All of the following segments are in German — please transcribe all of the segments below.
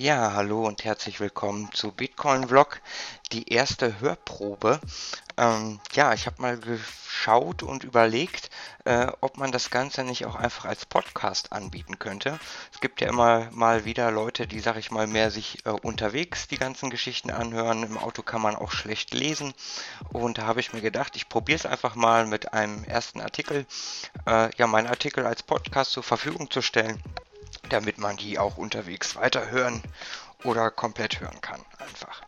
Ja, hallo und herzlich willkommen zu Bitcoin Vlog, die erste Hörprobe. Ähm, ja, ich habe mal geschaut und überlegt, äh, ob man das Ganze nicht auch einfach als Podcast anbieten könnte. Es gibt ja immer mal wieder Leute, die, sag ich mal, mehr sich äh, unterwegs die ganzen Geschichten anhören. Im Auto kann man auch schlecht lesen. Und da habe ich mir gedacht, ich probiere es einfach mal mit einem ersten Artikel, äh, ja, meinen Artikel als Podcast zur Verfügung zu stellen damit man die auch unterwegs weiterhören oder komplett hören kann einfach.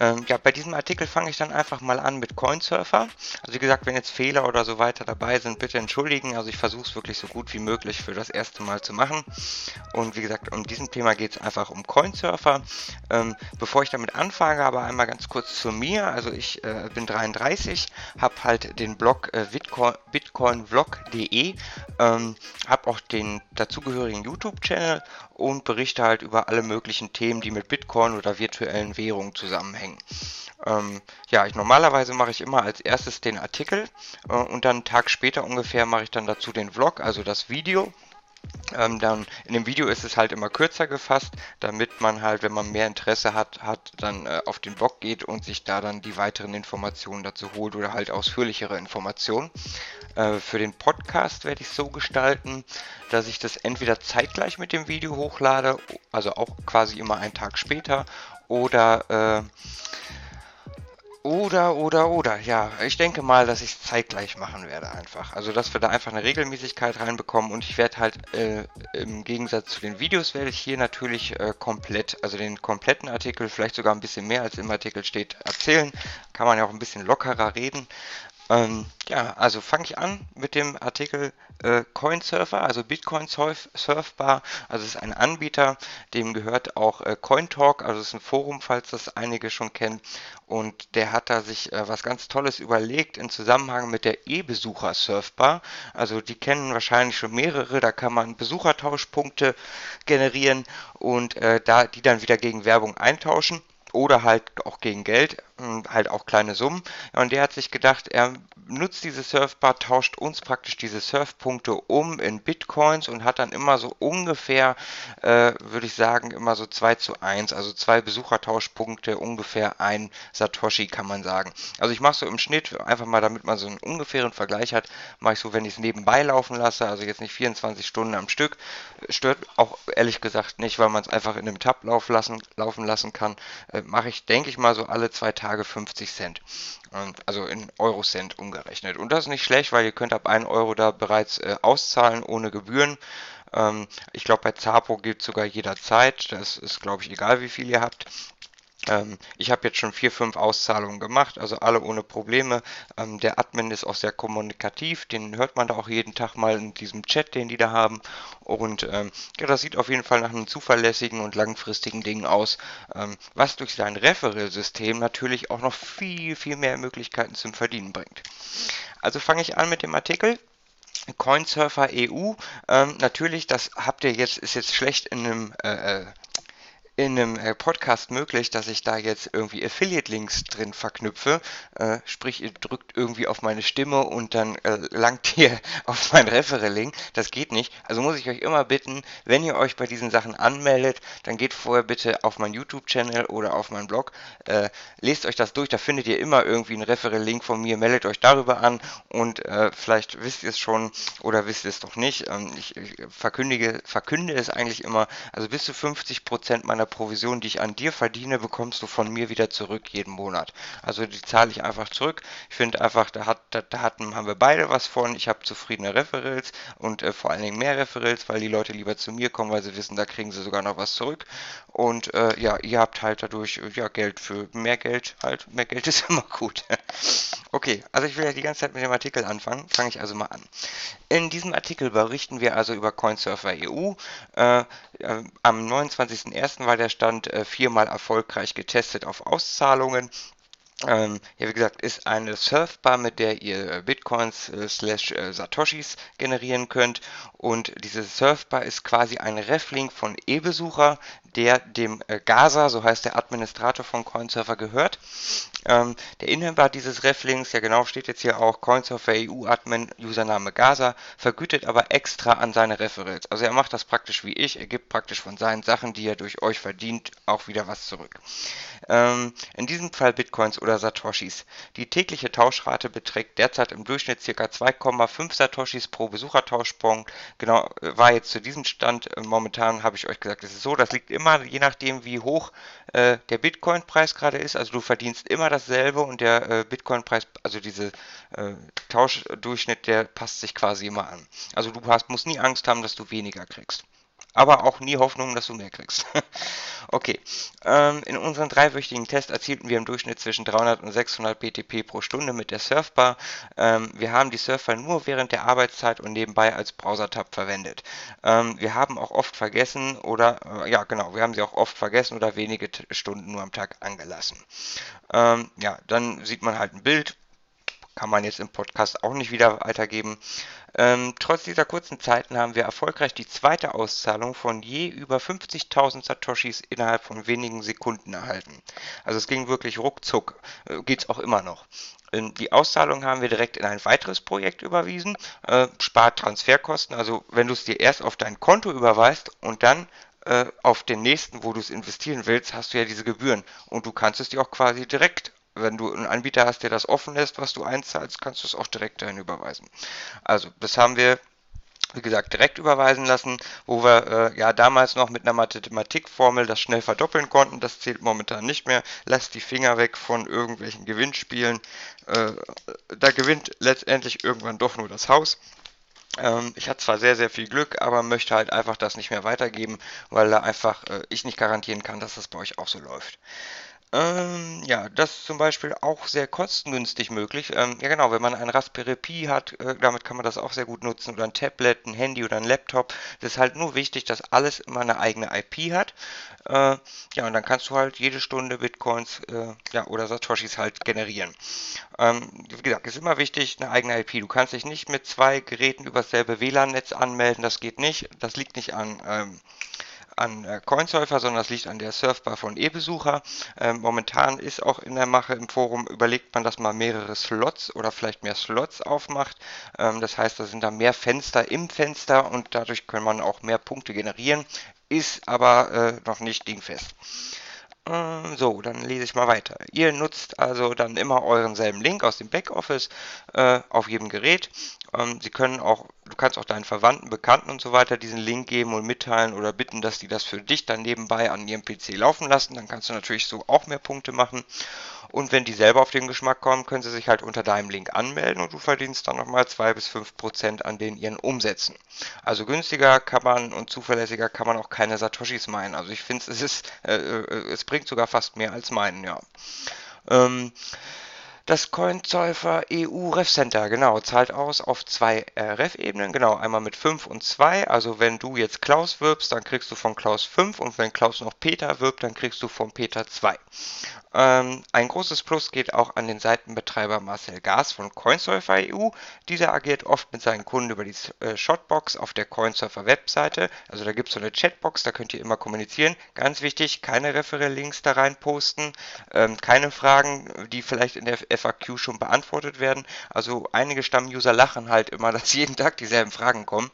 Ähm, ja, bei diesem Artikel fange ich dann einfach mal an mit Coinsurfer. Also wie gesagt, wenn jetzt Fehler oder so weiter dabei sind, bitte entschuldigen. Also ich versuche es wirklich so gut wie möglich für das erste Mal zu machen. Und wie gesagt, um diesem Thema geht es einfach um Coinsurfer. Ähm, bevor ich damit anfange, aber einmal ganz kurz zu mir. Also ich äh, bin 33, habe halt den Blog äh, bitcoinvlog.de, ähm, habe auch den dazugehörigen YouTube-Channel und berichte halt über alle möglichen Themen, die mit Bitcoin oder virtuellen Währungen zusammenhängen. Ähm, ja, ich, normalerweise mache ich immer als erstes den Artikel äh, und dann einen Tag später ungefähr mache ich dann dazu den Vlog, also das Video. Ähm, dann in dem Video ist es halt immer kürzer gefasst, damit man halt, wenn man mehr Interesse hat, hat dann äh, auf den Blog geht und sich da dann die weiteren Informationen dazu holt oder halt ausführlichere Informationen. Äh, für den Podcast werde ich so gestalten, dass ich das entweder zeitgleich mit dem Video hochlade, also auch quasi immer einen Tag später, oder äh, oder, oder, oder, ja. Ich denke mal, dass ich es zeitgleich machen werde einfach. Also, dass wir da einfach eine Regelmäßigkeit reinbekommen und ich werde halt äh, im Gegensatz zu den Videos werde ich hier natürlich äh, komplett, also den kompletten Artikel, vielleicht sogar ein bisschen mehr als im Artikel steht, erzählen. Kann man ja auch ein bisschen lockerer reden. Ähm, ja, also fange ich an mit dem Artikel äh, Coinsurfer, also Bitcoin Surfbar. Also es ist ein Anbieter, dem gehört auch äh, CoinTalk, also es ist ein Forum, falls das einige schon kennen. Und der hat da sich äh, was ganz Tolles überlegt im Zusammenhang mit der E-Besucher Surfbar. Also die kennen wahrscheinlich schon mehrere, da kann man Besuchertauschpunkte generieren und äh, da die dann wieder gegen Werbung eintauschen oder halt auch gegen Geld, halt auch kleine Summen. und der hat sich gedacht, er nutzt diese Surfbar, tauscht uns praktisch diese Surfpunkte um in Bitcoins und hat dann immer so ungefähr, äh, würde ich sagen, immer so 2 zu 1, also zwei Besuchertauschpunkte, ungefähr ein Satoshi kann man sagen. Also ich mache so im Schnitt, einfach mal damit man so einen ungefähren Vergleich hat, mache ich so, wenn ich es nebenbei laufen lasse, also jetzt nicht 24 Stunden am Stück, stört auch ehrlich gesagt nicht, weil man es einfach in einem Tab laufen lassen, laufen lassen kann, äh, mache ich, denke ich mal, so alle zwei Tage 50 Cent. Also in Eurocent umgerechnet. Und das ist nicht schlecht, weil ihr könnt ab 1 Euro da bereits äh, auszahlen ohne Gebühren. Ähm, ich glaube, bei Zapo gilt sogar jederzeit. Das ist, glaube ich, egal, wie viel ihr habt. Ähm, ich habe jetzt schon vier, fünf Auszahlungen gemacht, also alle ohne Probleme. Ähm, der Admin ist auch sehr kommunikativ, den hört man da auch jeden Tag mal in diesem Chat, den die da haben. Und ähm, ja, das sieht auf jeden Fall nach einem zuverlässigen und langfristigen Ding aus, was durch sein Referral-System natürlich auch noch viel, viel mehr Möglichkeiten zum Verdienen bringt. Also fange ich an mit dem Artikel. Coinsurfer EU. Ähm, natürlich, das habt ihr jetzt, ist jetzt schlecht in einem äh, äh in einem äh, Podcast möglich, dass ich da jetzt irgendwie Affiliate-Links drin verknüpfe. Äh, sprich, ihr drückt irgendwie auf meine Stimme und dann äh, langt ihr auf mein Referral-Link. Das geht nicht. Also muss ich euch immer bitten, wenn ihr euch bei diesen Sachen anmeldet, dann geht vorher bitte auf meinen YouTube-Channel oder auf meinen Blog. Äh, lest euch das durch, da findet ihr immer irgendwie einen Referral-Link von mir. Meldet euch darüber an und äh, vielleicht wisst ihr es schon oder wisst ihr es doch nicht. Ähm, ich, ich verkündige, verkünde es eigentlich immer. Also bis zu 50% meiner Provision, die ich an dir verdiene, bekommst du von mir wieder zurück jeden Monat. Also die zahle ich einfach zurück. Ich finde einfach, da, hat, da, da hatten, haben wir beide was von. Ich habe zufriedene Referrals und äh, vor allen Dingen mehr Referrals, weil die Leute lieber zu mir kommen, weil sie wissen, da kriegen sie sogar noch was zurück. Und äh, ja, ihr habt halt dadurch äh, ja Geld für mehr Geld halt. Mehr Geld ist immer gut. okay, also ich will ja die ganze Zeit mit dem Artikel anfangen. Fange ich also mal an. In diesem Artikel berichten wir also über Coinsurfer EU. Äh, äh, am 29.01. war der Stand äh, viermal erfolgreich getestet auf Auszahlungen. Ähm, ja, wie gesagt, ist eine Surfbar, mit der ihr äh, Bitcoins äh, slash äh, Satoshis generieren könnt. Und diese Surfbar ist quasi ein Reflink von E-Besucher, der dem äh, Gaza, so heißt der Administrator von CoinSurfer, gehört. Ähm, der Inhaber dieses Reflinks, ja genau, steht jetzt hier auch CoinSurfer EU Admin, Username Gaza, vergütet aber extra an seine Referrals. Also er macht das praktisch wie ich, er gibt praktisch von seinen Sachen, die er durch euch verdient, auch wieder was zurück. Ähm, in diesem Fall Bitcoins oder Satoshis. Die tägliche Tauschrate beträgt derzeit im Durchschnitt ca. 2,5 Satoshis pro Besuchertauschpunkt. Genau, äh, war jetzt zu diesem Stand. Äh, momentan habe ich euch gesagt, es ist so, das liegt immer, je nachdem wie hoch äh, der Bitcoin-Preis gerade ist. Also du verdienst immer dasselbe und der äh, Bitcoin-Preis, also diese äh, Tauschdurchschnitt, der passt sich quasi immer an. Also du hast, musst nie Angst haben, dass du weniger kriegst aber auch nie Hoffnung, dass du mehr kriegst. okay, ähm, in unserem dreiwöchigen Test erzielten wir im Durchschnitt zwischen 300 und 600 BTP pro Stunde mit der Surfbar. Ähm, wir haben die Surfbar nur während der Arbeitszeit und nebenbei als Browser-Tab verwendet. Ähm, wir haben auch oft vergessen oder, äh, ja genau, wir haben sie auch oft vergessen oder wenige Stunden nur am Tag angelassen. Ähm, ja, dann sieht man halt ein Bild, kann man jetzt im Podcast auch nicht wieder weitergeben. Ähm, trotz dieser kurzen Zeiten haben wir erfolgreich die zweite Auszahlung von je über 50.000 Satoshis innerhalb von wenigen Sekunden erhalten. Also es ging wirklich ruckzuck, äh, geht es auch immer noch. Ähm, die Auszahlung haben wir direkt in ein weiteres Projekt überwiesen, äh, spart Transferkosten, also wenn du es dir erst auf dein Konto überweist und dann äh, auf den nächsten, wo du es investieren willst, hast du ja diese Gebühren und du kannst es dir auch quasi direkt wenn du einen Anbieter hast, der das offen lässt, was du einzahlst, kannst du es auch direkt dahin überweisen. Also, das haben wir wie gesagt, direkt überweisen lassen, wo wir äh, ja damals noch mit einer Mathematikformel das schnell verdoppeln konnten. Das zählt momentan nicht mehr. Lasst die Finger weg von irgendwelchen Gewinnspielen. Äh, da gewinnt letztendlich irgendwann doch nur das Haus. Ähm, ich hatte zwar sehr, sehr viel Glück, aber möchte halt einfach das nicht mehr weitergeben, weil da einfach äh, ich nicht garantieren kann, dass das bei euch auch so läuft. Ähm, ja, das ist zum Beispiel auch sehr kostengünstig möglich. Ähm, ja genau, wenn man ein Raspberry Pi hat, äh, damit kann man das auch sehr gut nutzen oder ein Tablet, ein Handy oder ein Laptop. Das ist halt nur wichtig, dass alles immer eine eigene IP hat. Äh, ja, und dann kannst du halt jede Stunde Bitcoins äh, ja, oder Satoshis halt generieren. Ähm, wie gesagt, ist immer wichtig, eine eigene IP. Du kannst dich nicht mit zwei Geräten über dasselbe WLAN-Netz anmelden, das geht nicht. Das liegt nicht an ähm, an äh, Coinsurfer, sondern das liegt an der Surfbar von E-Besucher. Ähm, momentan ist auch in der Mache im Forum, überlegt man, dass man mehrere Slots oder vielleicht mehr Slots aufmacht. Ähm, das heißt, da sind da mehr Fenster im Fenster und dadurch kann man auch mehr Punkte generieren, ist aber äh, noch nicht dingfest. Ähm, so, dann lese ich mal weiter. Ihr nutzt also dann immer euren selben Link aus dem Backoffice äh, auf jedem Gerät. Ähm, Sie können auch, du kannst auch deinen Verwandten, Bekannten und so weiter diesen Link geben und mitteilen oder bitten, dass die das für dich dann nebenbei an ihrem PC laufen lassen. Dann kannst du natürlich so auch mehr Punkte machen. Und wenn die selber auf den Geschmack kommen, können sie sich halt unter deinem Link anmelden und du verdienst dann nochmal 2 bis 5 Prozent an den ihren Umsätzen. Also günstiger kann man und zuverlässiger kann man auch keine Satoshis meinen. Also ich finde es äh, äh, es bringt sogar fast mehr als meinen, ja. Ähm, das CoinZeufer EU Ref Center, genau, zahlt aus auf zwei äh, Ref-Ebenen, genau, einmal mit 5 und 2. Also wenn du jetzt Klaus wirbst, dann kriegst du von Klaus 5 und wenn Klaus noch Peter wirbt, dann kriegst du von Peter 2. Ähm, ein großes Plus geht auch an den Seitenbetreiber Marcel Gas von CoinSurfer EU. Dieser agiert oft mit seinen Kunden über die äh, Shotbox auf der CoinSurfer Webseite. Also da gibt es so eine Chatbox, da könnt ihr immer kommunizieren. Ganz wichtig, keine Referral-Links da rein posten, ähm, keine Fragen, die vielleicht in der FAQ schon beantwortet werden. Also einige Stammuser lachen halt immer, dass jeden Tag dieselben Fragen kommen.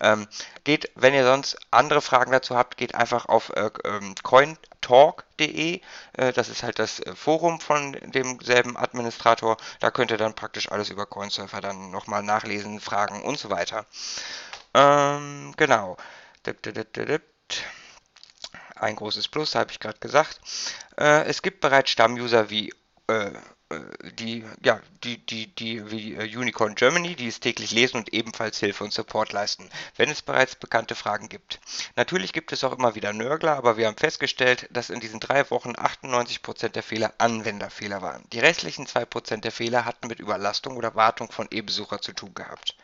Ähm, geht, wenn ihr sonst andere Fragen dazu habt, geht einfach auf äh, ähm, Coin talk.de. Äh, das ist halt das äh, Forum von demselben Administrator. Da könnt ihr dann praktisch alles über Coinsurfer dann nochmal nachlesen, fragen und so weiter. Ähm, genau. Ein großes Plus, habe ich gerade gesagt. Äh, es gibt bereits Stammuser wie äh, die, ja, die, die, die, wie äh, Unicorn Germany, die es täglich lesen und ebenfalls Hilfe und Support leisten, wenn es bereits bekannte Fragen gibt. Natürlich gibt es auch immer wieder Nörgler, aber wir haben festgestellt, dass in diesen drei Wochen 98% der Fehler Anwenderfehler waren. Die restlichen 2% der Fehler hatten mit Überlastung oder Wartung von E-Besucher zu tun gehabt.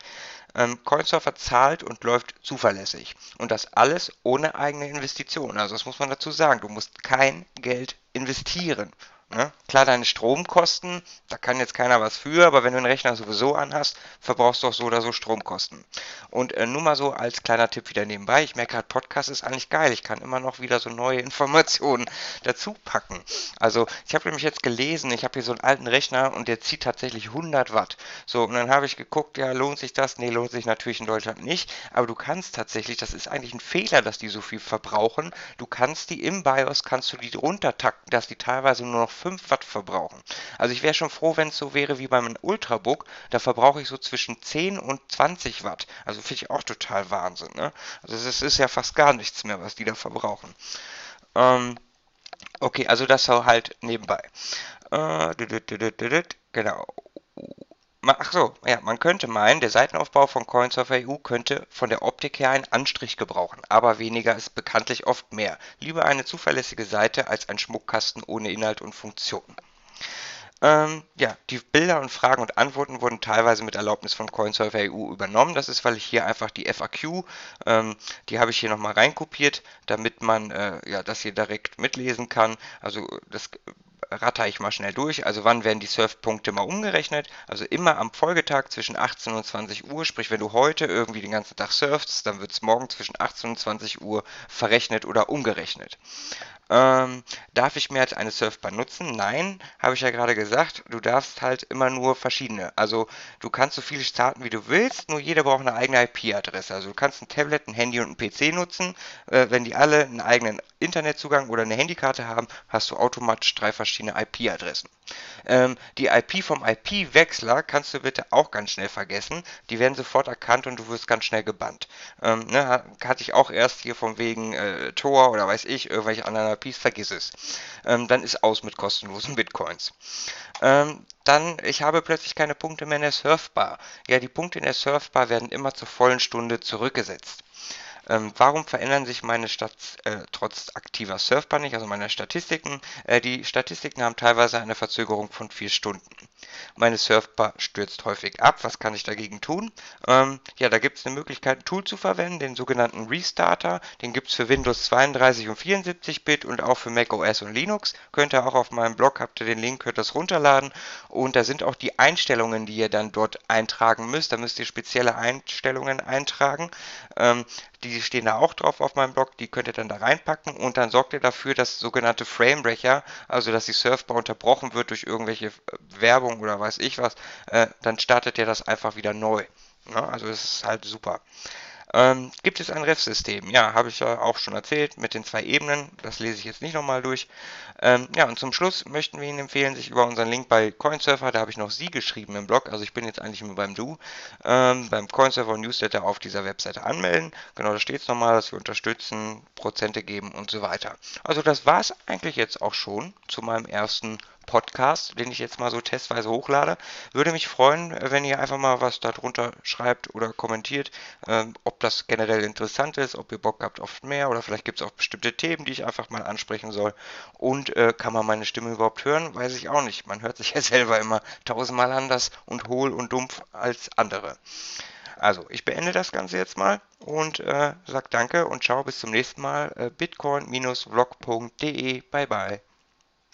Ähm, Coinsurfer zahlt und läuft zuverlässig. Und das alles ohne eigene Investition. Also das muss man dazu sagen. Du musst kein Geld investieren Ne? Klar, deine Stromkosten, da kann jetzt keiner was für, aber wenn du den Rechner sowieso anhast, verbrauchst du auch so oder so Stromkosten. Und äh, nur mal so als kleiner Tipp wieder nebenbei, ich merke gerade, Podcast ist eigentlich geil. Ich kann immer noch wieder so neue Informationen dazu packen. Also, ich habe nämlich jetzt gelesen, ich habe hier so einen alten Rechner und der zieht tatsächlich 100 Watt. So, und dann habe ich geguckt, ja, lohnt sich das? Nee, lohnt sich natürlich in Deutschland nicht. Aber du kannst tatsächlich, das ist eigentlich ein Fehler, dass die so viel verbrauchen. Du kannst die im BIOS, kannst du die runtertakten, dass die teilweise nur noch 5 Watt verbrauchen. Also ich wäre schon froh, wenn es so wäre wie beim Ultrabook. Da verbrauche ich so zwischen 10 und 20 Watt. Also finde ich auch total Wahnsinn. Ne? Also es ist ja fast gar nichts mehr, was die da verbrauchen. Ähm, okay, also das so halt nebenbei. Äh, genau. Ach so, ja, man könnte meinen, der Seitenaufbau von Coinsurfer EU könnte von der Optik her einen Anstrich gebrauchen, aber weniger ist bekanntlich oft mehr. Lieber eine zuverlässige Seite als ein Schmuckkasten ohne Inhalt und Funktion. Ähm, ja, die Bilder und Fragen und Antworten wurden teilweise mit Erlaubnis von Coinsurfer EU übernommen. Das ist, weil ich hier einfach die FAQ, ähm, die habe ich hier nochmal reinkopiert, damit man äh, ja, das hier direkt mitlesen kann. Also das ratter ich mal schnell durch. Also wann werden die Surfpunkte mal umgerechnet? Also immer am Folgetag zwischen 18 und 20 Uhr. Sprich, wenn du heute irgendwie den ganzen Tag surfst, dann wird es morgen zwischen 18 und 20 Uhr verrechnet oder umgerechnet. Ähm, darf ich mehr als eine Surfbar nutzen? Nein, habe ich ja gerade gesagt. Du darfst halt immer nur verschiedene. Also du kannst so viele starten, wie du willst, nur jeder braucht eine eigene IP-Adresse. Also du kannst ein Tablet, ein Handy und ein PC nutzen. Äh, wenn die alle einen eigenen Internetzugang oder eine Handykarte haben, hast du automatisch drei verschiedene IP-Adressen. Ähm, die IP vom IP-Wechsler kannst du bitte auch ganz schnell vergessen. Die werden sofort erkannt und du wirst ganz schnell gebannt. Ähm, ne, hatte ich auch erst hier von wegen äh, Tor oder weiß ich, irgendwelche anderen IPs, vergiss es. Ähm, dann ist aus mit kostenlosen Bitcoins. Ähm, dann, ich habe plötzlich keine Punkte mehr in der Surfbar. Ja, die Punkte in der Surfbar werden immer zur vollen Stunde zurückgesetzt. Ähm, warum verändern sich meine Stats äh, trotz aktiver Surfbar nicht, also meine Statistiken? Äh, die Statistiken haben teilweise eine Verzögerung von vier Stunden. Meine Surfbar stürzt häufig ab. Was kann ich dagegen tun? Ähm, ja, da gibt es eine Möglichkeit, ein Tool zu verwenden, den sogenannten Restarter. Den gibt es für Windows 32 und 74-Bit und auch für Mac OS und Linux. Könnt ihr auch auf meinem Blog, habt ihr den Link, könnt das runterladen. Und da sind auch die Einstellungen, die ihr dann dort eintragen müsst. Da müsst ihr spezielle Einstellungen eintragen. Ähm, die stehen da auch drauf auf meinem Blog, die könnt ihr dann da reinpacken und dann sorgt ihr dafür, dass sogenannte Framebreaker, also dass die Surfbar unterbrochen wird durch irgendwelche äh, Werbung oder weiß ich was, äh, dann startet ihr das einfach wieder neu. Ja, also es ist halt super. Ähm, gibt es ein Ref-System? Ja, habe ich ja auch schon erzählt mit den zwei Ebenen. Das lese ich jetzt nicht nochmal durch. Ähm, ja, und zum Schluss möchten wir Ihnen empfehlen, sich über unseren Link bei Coinsurfer, da habe ich noch Sie geschrieben im Blog, also ich bin jetzt eigentlich nur beim Du, ähm, beim Coinsurfer Newsletter auf dieser Webseite anmelden. Genau, da steht es nochmal, dass wir unterstützen, Prozente geben und so weiter. Also das war es eigentlich jetzt auch schon zu meinem ersten Podcast, den ich jetzt mal so testweise hochlade. Würde mich freuen, wenn ihr einfach mal was darunter schreibt oder kommentiert, ähm, ob das generell interessant ist, ob ihr Bock habt auf mehr oder vielleicht gibt es auch bestimmte Themen, die ich einfach mal ansprechen soll. Und äh, kann man meine Stimme überhaupt hören? Weiß ich auch nicht. Man hört sich ja selber immer tausendmal anders und hohl und dumpf als andere. Also, ich beende das Ganze jetzt mal und äh, sage danke und ciao, bis zum nächsten Mal. Äh, Bitcoin-vlog.de. Bye bye.